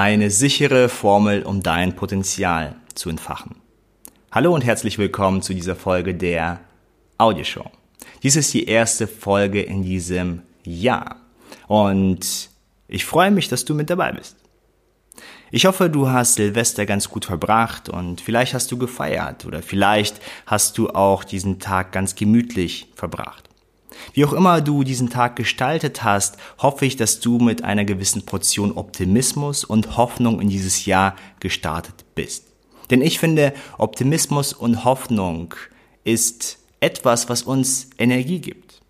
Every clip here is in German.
Eine sichere Formel, um dein Potenzial zu entfachen. Hallo und herzlich willkommen zu dieser Folge der Audioshow. Dies ist die erste Folge in diesem Jahr und ich freue mich, dass du mit dabei bist. Ich hoffe, du hast Silvester ganz gut verbracht und vielleicht hast du gefeiert oder vielleicht hast du auch diesen Tag ganz gemütlich verbracht. Wie auch immer du diesen Tag gestaltet hast, hoffe ich, dass du mit einer gewissen Portion Optimismus und Hoffnung in dieses Jahr gestartet bist. Denn ich finde, Optimismus und Hoffnung ist etwas, was uns Energie gibt,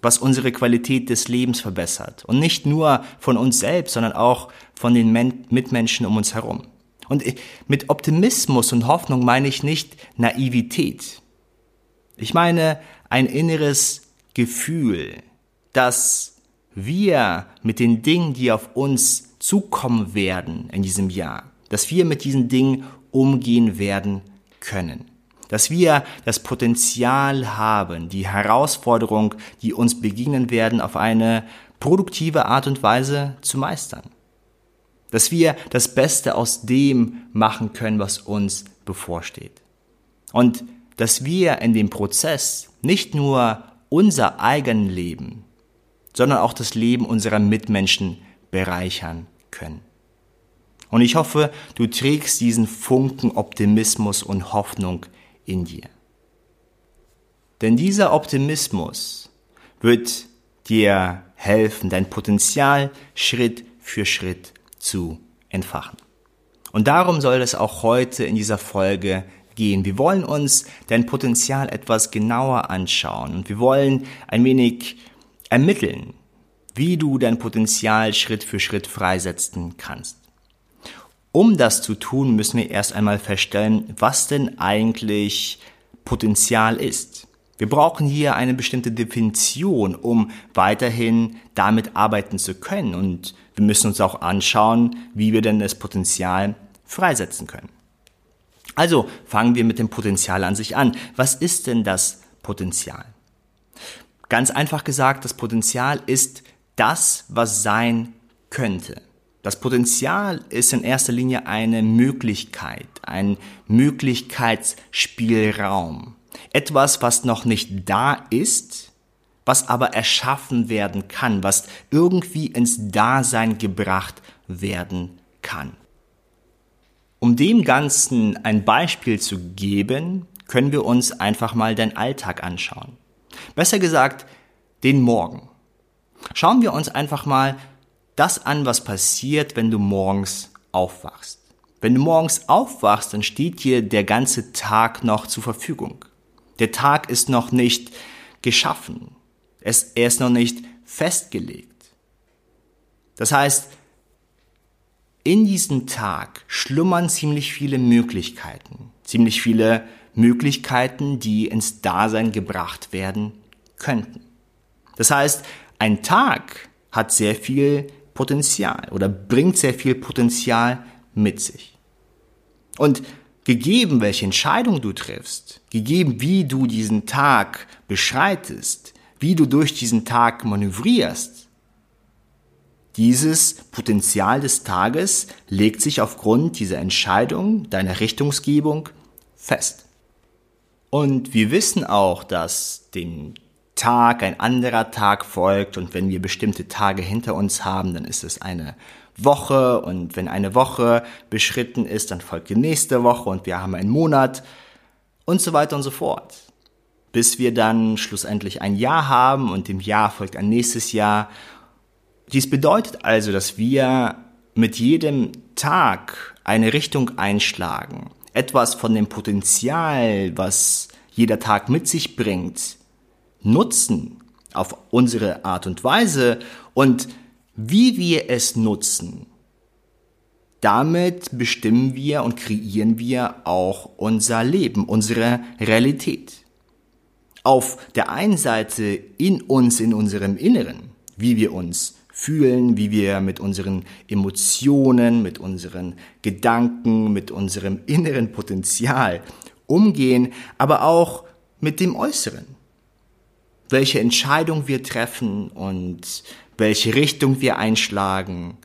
was unsere Qualität des Lebens verbessert. Und nicht nur von uns selbst, sondern auch von den Mitmenschen um uns herum. Und mit Optimismus und Hoffnung meine ich nicht Naivität. Ich meine ein inneres Gefühl, dass wir mit den Dingen, die auf uns zukommen werden in diesem Jahr, dass wir mit diesen Dingen umgehen werden können. Dass wir das Potenzial haben, die Herausforderung, die uns begegnen werden, auf eine produktive Art und Weise zu meistern. Dass wir das Beste aus dem machen können, was uns bevorsteht. Und dass wir in dem Prozess nicht nur unser eigen Leben, sondern auch das Leben unserer Mitmenschen bereichern können. Und ich hoffe, du trägst diesen Funken Optimismus und Hoffnung in dir. Denn dieser Optimismus wird dir helfen, dein Potenzial Schritt für Schritt zu entfachen. Und darum soll es auch heute in dieser Folge gehen. Wir wollen uns dein Potenzial etwas genauer anschauen und wir wollen ein wenig ermitteln, wie du dein Potenzial Schritt für Schritt freisetzen kannst. Um das zu tun, müssen wir erst einmal feststellen, was denn eigentlich Potenzial ist. Wir brauchen hier eine bestimmte Definition, um weiterhin damit arbeiten zu können. Und wir müssen uns auch anschauen, wie wir denn das Potenzial freisetzen können. Also fangen wir mit dem Potenzial an sich an. Was ist denn das Potenzial? Ganz einfach gesagt, das Potenzial ist das, was sein könnte. Das Potenzial ist in erster Linie eine Möglichkeit, ein Möglichkeitsspielraum. Etwas, was noch nicht da ist, was aber erschaffen werden kann, was irgendwie ins Dasein gebracht werden kann. Um dem Ganzen ein Beispiel zu geben, können wir uns einfach mal den Alltag anschauen. Besser gesagt, den Morgen. Schauen wir uns einfach mal das an, was passiert, wenn du morgens aufwachst. Wenn du morgens aufwachst, dann steht dir der ganze Tag noch zur Verfügung. Der Tag ist noch nicht geschaffen. Es, er ist noch nicht festgelegt. Das heißt, in diesem Tag schlummern ziemlich viele Möglichkeiten, ziemlich viele Möglichkeiten, die ins Dasein gebracht werden könnten. Das heißt, ein Tag hat sehr viel Potenzial oder bringt sehr viel Potenzial mit sich. Und gegeben, welche Entscheidung du triffst, gegeben, wie du diesen Tag beschreitest, wie du durch diesen Tag manövrierst, dieses Potenzial des Tages legt sich aufgrund dieser Entscheidung, deiner Richtungsgebung fest. Und wir wissen auch, dass dem Tag ein anderer Tag folgt und wenn wir bestimmte Tage hinter uns haben, dann ist es eine Woche und wenn eine Woche beschritten ist, dann folgt die nächste Woche und wir haben einen Monat und so weiter und so fort. Bis wir dann schlussendlich ein Jahr haben und dem Jahr folgt ein nächstes Jahr dies bedeutet also, dass wir mit jedem Tag eine Richtung einschlagen, etwas von dem Potenzial, was jeder Tag mit sich bringt, nutzen auf unsere Art und Weise und wie wir es nutzen. Damit bestimmen wir und kreieren wir auch unser Leben, unsere Realität. Auf der einen Seite in uns, in unserem Inneren, wie wir uns fühlen, wie wir mit unseren Emotionen, mit unseren Gedanken, mit unserem inneren Potenzial umgehen, aber auch mit dem Äußeren. Welche Entscheidung wir treffen und welche Richtung wir einschlagen,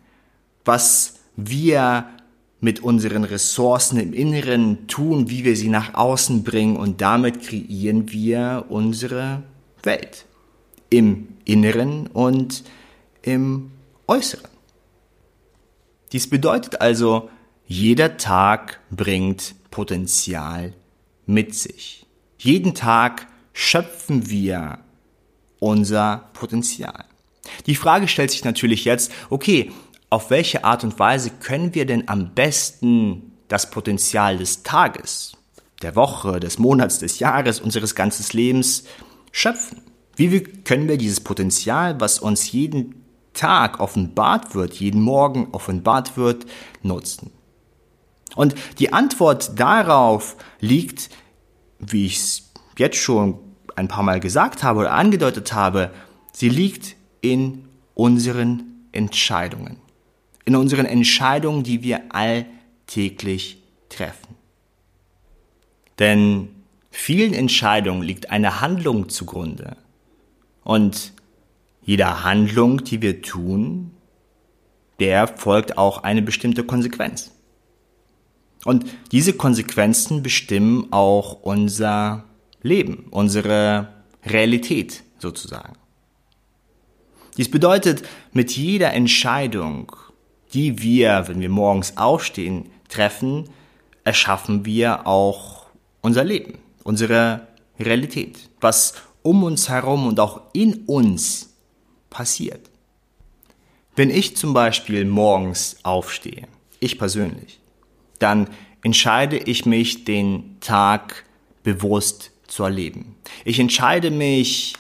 was wir mit unseren Ressourcen im Inneren tun, wie wir sie nach außen bringen und damit kreieren wir unsere Welt im Inneren und im Äußeren. Dies bedeutet also, jeder Tag bringt Potenzial mit sich. Jeden Tag schöpfen wir unser Potenzial. Die Frage stellt sich natürlich jetzt, okay, auf welche Art und Weise können wir denn am besten das Potenzial des Tages, der Woche, des Monats, des Jahres, unseres ganzen Lebens schöpfen? Wie können wir dieses Potenzial, was uns jeden Tag offenbart wird, jeden Morgen offenbart wird, nutzen? Und die Antwort darauf liegt, wie ich es jetzt schon ein paar Mal gesagt habe oder angedeutet habe, sie liegt in unseren Entscheidungen. In unseren Entscheidungen, die wir alltäglich treffen. Denn vielen Entscheidungen liegt eine Handlung zugrunde. Und jeder Handlung, die wir tun, der folgt auch eine bestimmte Konsequenz. Und diese Konsequenzen bestimmen auch unser Leben, unsere Realität sozusagen. Dies bedeutet, mit jeder Entscheidung, die wir, wenn wir morgens aufstehen, treffen, erschaffen wir auch unser Leben, unsere Realität, was um uns herum und auch in uns passiert. Wenn ich zum Beispiel morgens aufstehe, ich persönlich, dann entscheide ich mich, den Tag bewusst zu erleben. Ich entscheide mich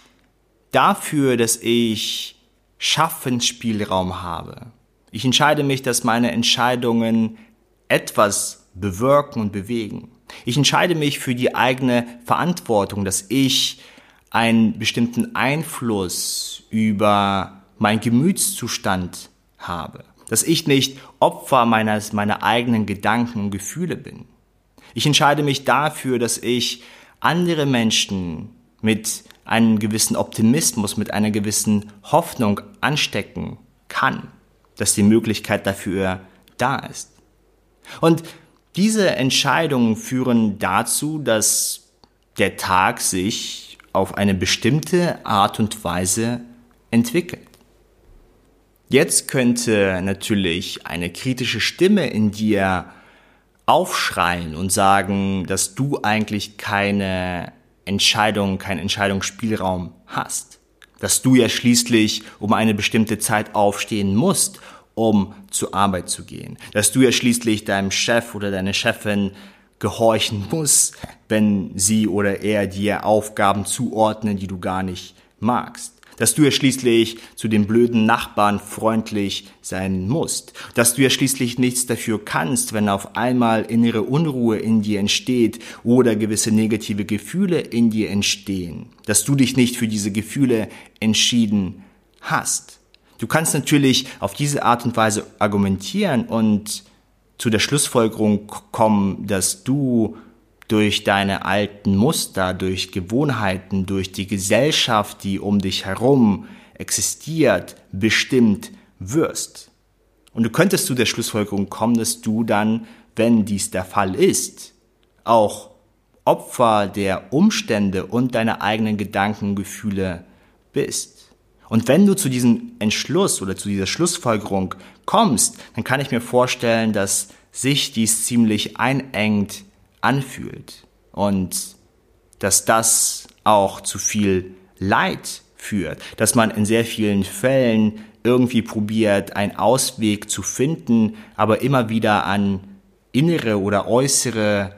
dafür, dass ich Schaffensspielraum habe. Ich entscheide mich, dass meine Entscheidungen etwas bewirken und bewegen. Ich entscheide mich für die eigene Verantwortung, dass ich einen bestimmten Einfluss über meinen Gemütszustand habe dass ich nicht Opfer meines, meiner eigenen Gedanken und Gefühle bin. Ich entscheide mich dafür, dass ich andere Menschen mit einem gewissen Optimismus, mit einer gewissen Hoffnung anstecken kann, dass die Möglichkeit dafür da ist. Und diese Entscheidungen führen dazu, dass der Tag sich auf eine bestimmte Art und Weise entwickelt. Jetzt könnte natürlich eine kritische Stimme in dir aufschreien und sagen, dass du eigentlich keine Entscheidung, keinen Entscheidungsspielraum hast. Dass du ja schließlich um eine bestimmte Zeit aufstehen musst, um zur Arbeit zu gehen. Dass du ja schließlich deinem Chef oder deiner Chefin gehorchen musst, wenn sie oder er dir Aufgaben zuordnen, die du gar nicht magst. Dass du ja schließlich zu den blöden Nachbarn freundlich sein musst, dass du ja schließlich nichts dafür kannst, wenn auf einmal innere Unruhe in dir entsteht oder gewisse negative Gefühle in dir entstehen, dass du dich nicht für diese Gefühle entschieden hast. Du kannst natürlich auf diese Art und Weise argumentieren und zu der Schlussfolgerung kommen, dass du durch deine alten Muster, durch Gewohnheiten, durch die Gesellschaft, die um dich herum existiert, bestimmt wirst. Und du könntest zu der Schlussfolgerung kommen, dass du dann, wenn dies der Fall ist, auch Opfer der Umstände und deiner eigenen Gedanken, Gefühle bist. Und wenn du zu diesem Entschluss oder zu dieser Schlussfolgerung kommst, dann kann ich mir vorstellen, dass sich dies ziemlich einengt anfühlt und dass das auch zu viel Leid führt, dass man in sehr vielen Fällen irgendwie probiert, einen Ausweg zu finden, aber immer wieder an innere oder äußere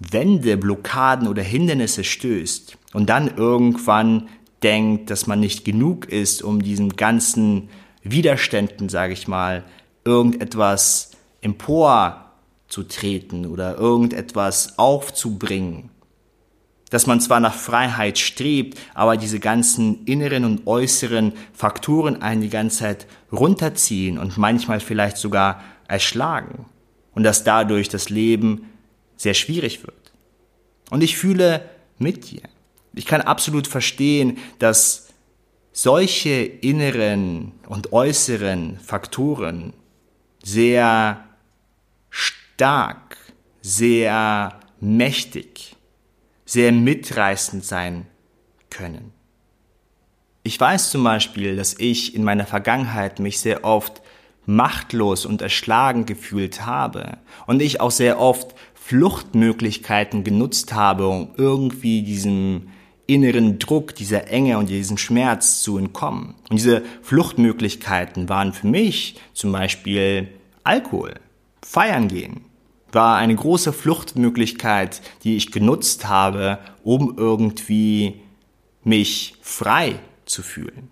Wände, Blockaden oder Hindernisse stößt und dann irgendwann denkt, dass man nicht genug ist, um diesen ganzen Widerständen, sage ich mal, irgendetwas empor zu treten oder irgendetwas aufzubringen. Dass man zwar nach Freiheit strebt, aber diese ganzen inneren und äußeren Faktoren einen die ganze Zeit runterziehen und manchmal vielleicht sogar erschlagen. Und dass dadurch das Leben sehr schwierig wird. Und ich fühle mit dir. Ich kann absolut verstehen, dass solche inneren und äußeren Faktoren sehr stark, sehr mächtig, sehr mitreißend sein können. Ich weiß zum Beispiel, dass ich in meiner Vergangenheit mich sehr oft machtlos und erschlagen gefühlt habe und ich auch sehr oft Fluchtmöglichkeiten genutzt habe, um irgendwie diesem inneren Druck, dieser Enge und diesem Schmerz zu entkommen. Und diese Fluchtmöglichkeiten waren für mich zum Beispiel Alkohol, feiern gehen, war eine große Fluchtmöglichkeit, die ich genutzt habe, um irgendwie mich frei zu fühlen,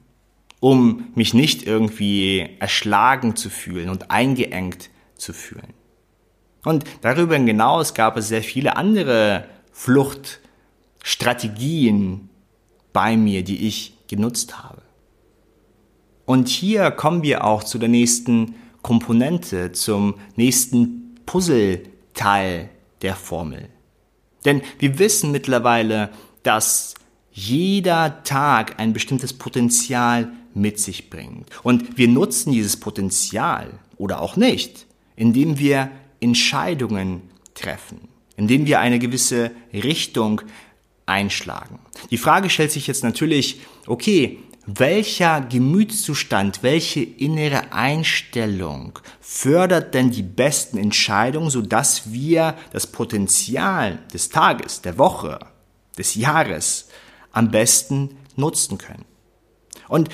um mich nicht irgendwie erschlagen zu fühlen und eingeengt zu fühlen. Und darüber hinaus gab es sehr viele andere Fluchtstrategien bei mir, die ich genutzt habe. Und hier kommen wir auch zu der nächsten Komponente, zum nächsten Puzzleteil der Formel. Denn wir wissen mittlerweile, dass jeder Tag ein bestimmtes Potenzial mit sich bringt. Und wir nutzen dieses Potenzial oder auch nicht, indem wir Entscheidungen treffen, indem wir eine gewisse Richtung einschlagen. Die Frage stellt sich jetzt natürlich, okay, welcher Gemütszustand, welche innere Einstellung fördert denn die besten Entscheidungen, sodass wir das Potenzial des Tages, der Woche, des Jahres am besten nutzen können? Und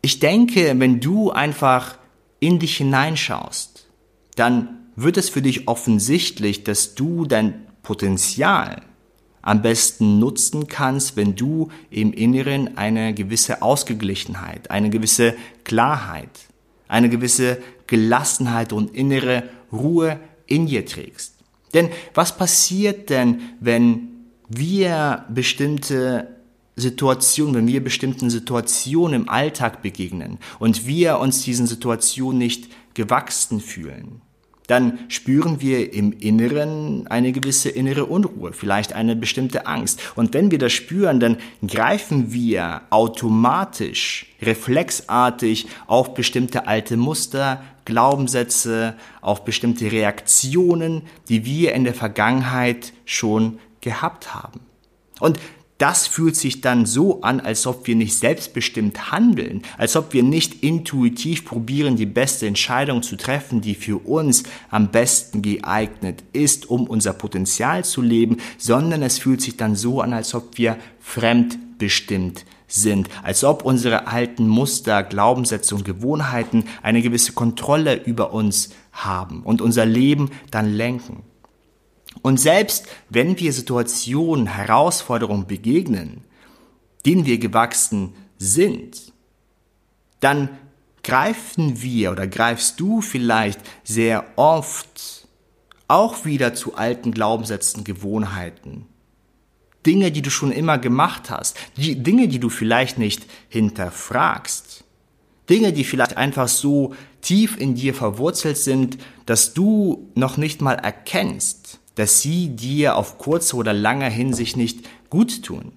ich denke, wenn du einfach in dich hineinschaust, dann wird es für dich offensichtlich, dass du dein Potenzial, am besten nutzen kannst, wenn du im Inneren eine gewisse Ausgeglichenheit, eine gewisse Klarheit, eine gewisse Gelassenheit und innere Ruhe in dir trägst. Denn was passiert denn, wenn wir bestimmte Situationen, wenn wir bestimmten Situationen im Alltag begegnen und wir uns diesen Situationen nicht gewachsen fühlen? Dann spüren wir im Inneren eine gewisse innere Unruhe, vielleicht eine bestimmte Angst. Und wenn wir das spüren, dann greifen wir automatisch, reflexartig auf bestimmte alte Muster, Glaubenssätze, auf bestimmte Reaktionen, die wir in der Vergangenheit schon gehabt haben. Und das fühlt sich dann so an, als ob wir nicht selbstbestimmt handeln, als ob wir nicht intuitiv probieren, die beste Entscheidung zu treffen, die für uns am besten geeignet ist, um unser Potenzial zu leben, sondern es fühlt sich dann so an, als ob wir fremdbestimmt sind, als ob unsere alten Muster, Glaubenssätze und Gewohnheiten eine gewisse Kontrolle über uns haben und unser Leben dann lenken. Und selbst wenn wir Situationen, Herausforderungen begegnen, denen wir gewachsen sind, dann greifen wir oder greifst du vielleicht sehr oft auch wieder zu alten Glaubenssätzen, Gewohnheiten. Dinge, die du schon immer gemacht hast, die Dinge, die du vielleicht nicht hinterfragst. Dinge, die vielleicht einfach so tief in dir verwurzelt sind, dass du noch nicht mal erkennst, dass sie dir auf kurze oder lange Hinsicht nicht gut tun.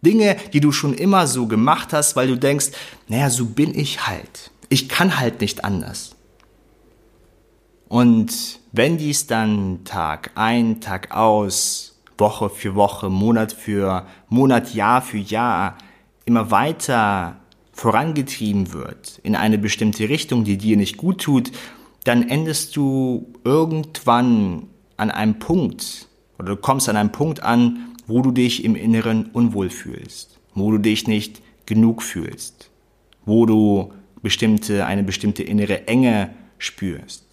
Dinge, die du schon immer so gemacht hast, weil du denkst, naja, so bin ich halt. Ich kann halt nicht anders. Und wenn dies dann Tag ein, Tag aus, Woche für Woche, Monat für Monat, Jahr für Jahr immer weiter vorangetrieben wird in eine bestimmte Richtung, die dir nicht gut tut, dann endest du irgendwann an einem Punkt oder du kommst an einem Punkt an, wo du dich im Inneren unwohl fühlst, wo du dich nicht genug fühlst, wo du bestimmte, eine bestimmte innere Enge spürst,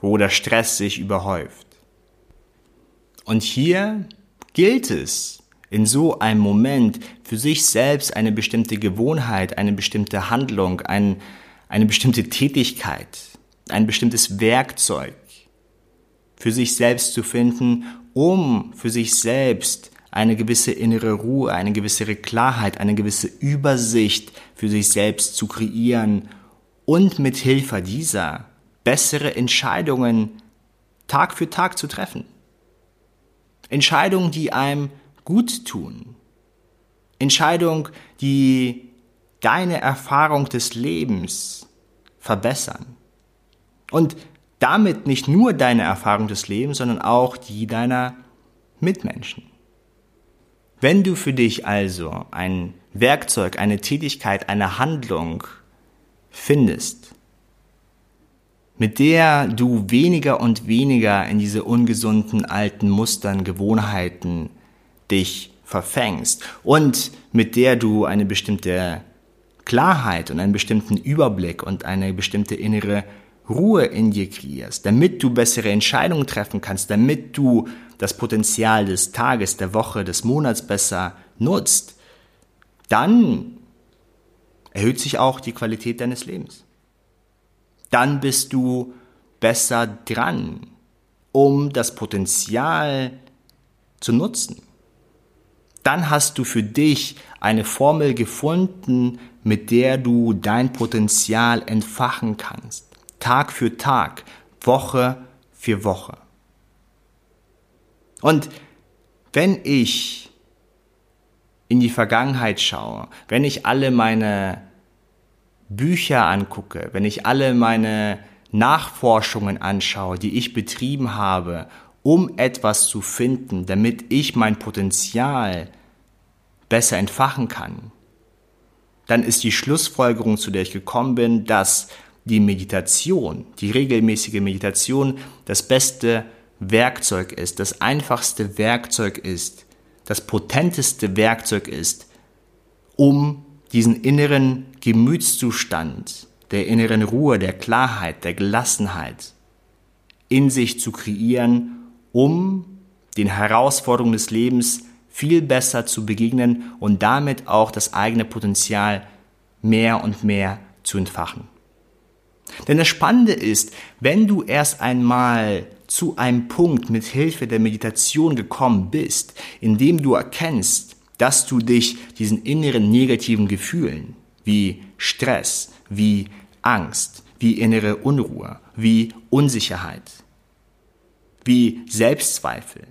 wo der Stress sich überhäuft. Und hier gilt es, in so einem Moment für sich selbst eine bestimmte Gewohnheit, eine bestimmte Handlung, ein, eine bestimmte Tätigkeit, ein bestimmtes Werkzeug für sich selbst zu finden, um für sich selbst eine gewisse innere Ruhe, eine gewisse Klarheit, eine gewisse Übersicht für sich selbst zu kreieren und mit Hilfe dieser bessere Entscheidungen Tag für Tag zu treffen. Entscheidungen, die einem gut tun. Entscheidungen, die deine Erfahrung des Lebens verbessern Und damit nicht nur deine Erfahrung des Lebens, sondern auch die deiner Mitmenschen. Wenn du für dich also ein Werkzeug, eine Tätigkeit, eine Handlung findest, mit der du weniger und weniger in diese ungesunden alten Mustern, Gewohnheiten dich verfängst und mit der du eine bestimmte Klarheit und einen bestimmten Überblick und eine bestimmte innere Ruhe in dir kreierst, damit du bessere Entscheidungen treffen kannst, damit du das Potenzial des Tages, der Woche, des Monats besser nutzt, dann erhöht sich auch die Qualität deines Lebens. Dann bist du besser dran, um das Potenzial zu nutzen. Dann hast du für dich eine Formel gefunden, mit der du dein Potenzial entfachen kannst. Tag für Tag, Woche für Woche. Und wenn ich in die Vergangenheit schaue, wenn ich alle meine Bücher angucke, wenn ich alle meine Nachforschungen anschaue, die ich betrieben habe, um etwas zu finden, damit ich mein Potenzial besser entfachen kann, dann ist die Schlussfolgerung, zu der ich gekommen bin, dass die Meditation, die regelmäßige Meditation das beste Werkzeug ist, das einfachste Werkzeug ist, das potenteste Werkzeug ist, um diesen inneren Gemütszustand der inneren Ruhe, der Klarheit, der Gelassenheit in sich zu kreieren, um den Herausforderungen des Lebens viel besser zu begegnen und damit auch das eigene Potenzial mehr und mehr zu entfachen. Denn das Spannende ist, wenn du erst einmal zu einem Punkt mit Hilfe der Meditation gekommen bist, in dem du erkennst, dass du dich diesen inneren negativen Gefühlen wie Stress, wie Angst, wie innere Unruhe, wie Unsicherheit, wie Selbstzweifel,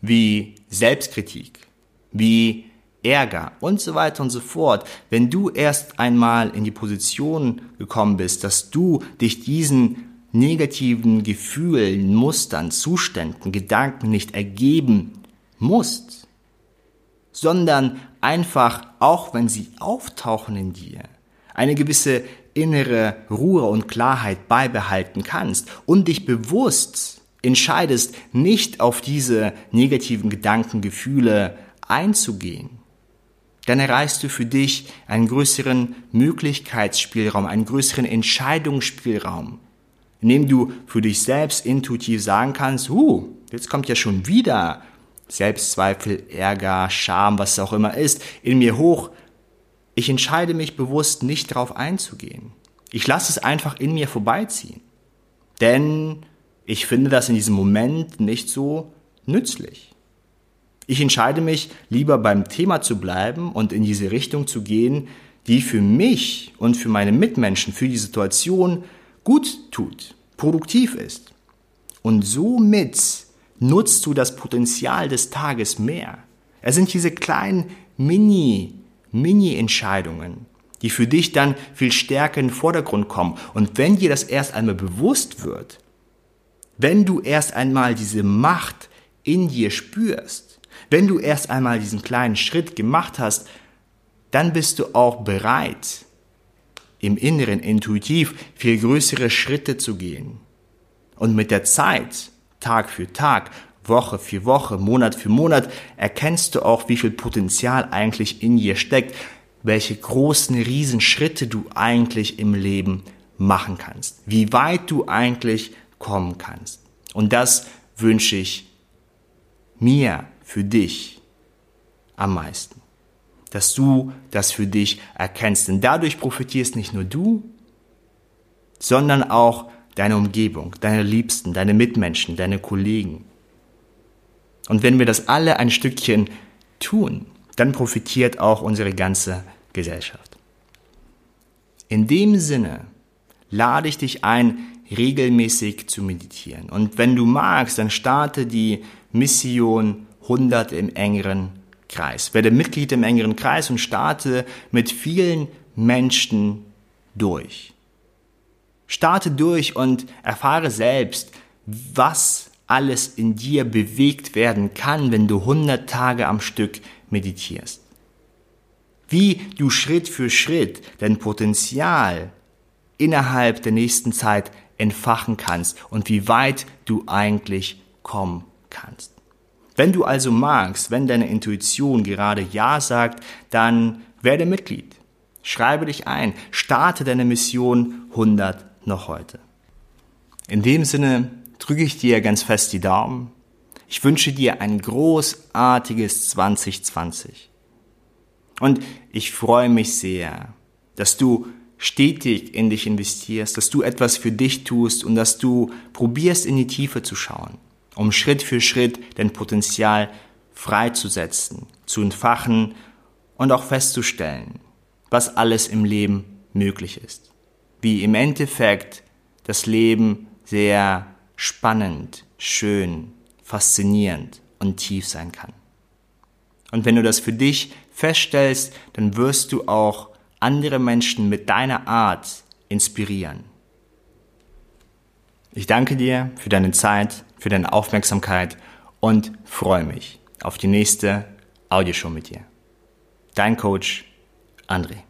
wie Selbstkritik, wie Ärger und so weiter und so fort, wenn du erst einmal in die Position gekommen bist, dass du dich diesen negativen Gefühlen, Mustern, Zuständen, Gedanken nicht ergeben musst, sondern einfach, auch wenn sie auftauchen in dir, eine gewisse innere Ruhe und Klarheit beibehalten kannst und dich bewusst entscheidest, nicht auf diese negativen Gedanken, Gefühle einzugehen, dann erreichst du für dich einen größeren Möglichkeitsspielraum, einen größeren Entscheidungsspielraum, in dem du für dich selbst intuitiv sagen kannst, uh, jetzt kommt ja schon wieder Selbstzweifel, Ärger, Scham, was auch immer ist, in mir hoch. Ich entscheide mich bewusst nicht darauf einzugehen. Ich lasse es einfach in mir vorbeiziehen. Denn ich finde das in diesem Moment nicht so nützlich. Ich entscheide mich, lieber beim Thema zu bleiben und in diese Richtung zu gehen, die für mich und für meine Mitmenschen, für die Situation gut tut, produktiv ist. Und somit nutzt du das Potenzial des Tages mehr. Es sind diese kleinen Mini, Mini-Entscheidungen, die für dich dann viel stärker in den Vordergrund kommen. Und wenn dir das erst einmal bewusst wird, wenn du erst einmal diese Macht in dir spürst, wenn du erst einmal diesen kleinen Schritt gemacht hast, dann bist du auch bereit, im Inneren intuitiv viel größere Schritte zu gehen. Und mit der Zeit, Tag für Tag, Woche für Woche, Monat für Monat, erkennst du auch, wie viel Potenzial eigentlich in dir steckt, welche großen Riesenschritte du eigentlich im Leben machen kannst, wie weit du eigentlich kommen kannst. Und das wünsche ich mir für dich am meisten. Dass du das für dich erkennst. Denn dadurch profitierst nicht nur du, sondern auch deine Umgebung, deine Liebsten, deine Mitmenschen, deine Kollegen. Und wenn wir das alle ein Stückchen tun, dann profitiert auch unsere ganze Gesellschaft. In dem Sinne lade ich dich ein, regelmäßig zu meditieren. Und wenn du magst, dann starte die Mission 100 im engeren Kreis. Werde Mitglied im engeren Kreis und starte mit vielen Menschen durch. Starte durch und erfahre selbst, was alles in dir bewegt werden kann, wenn du 100 Tage am Stück meditierst. Wie du Schritt für Schritt dein Potenzial innerhalb der nächsten Zeit entfachen kannst und wie weit du eigentlich kommen kannst. Wenn du also magst, wenn deine Intuition gerade Ja sagt, dann werde Mitglied. Schreibe dich ein, starte deine Mission 100 noch heute. In dem Sinne drücke ich dir ganz fest die Daumen. Ich wünsche dir ein großartiges 2020. Und ich freue mich sehr, dass du stetig in dich investierst, dass du etwas für dich tust und dass du probierst in die Tiefe zu schauen, um Schritt für Schritt dein Potenzial freizusetzen, zu entfachen und auch festzustellen, was alles im Leben möglich ist. Wie im Endeffekt das Leben sehr spannend, schön, faszinierend und tief sein kann. Und wenn du das für dich feststellst, dann wirst du auch andere Menschen mit deiner Art inspirieren. Ich danke dir für deine Zeit, für deine Aufmerksamkeit und freue mich auf die nächste Audioshow mit dir. Dein Coach André.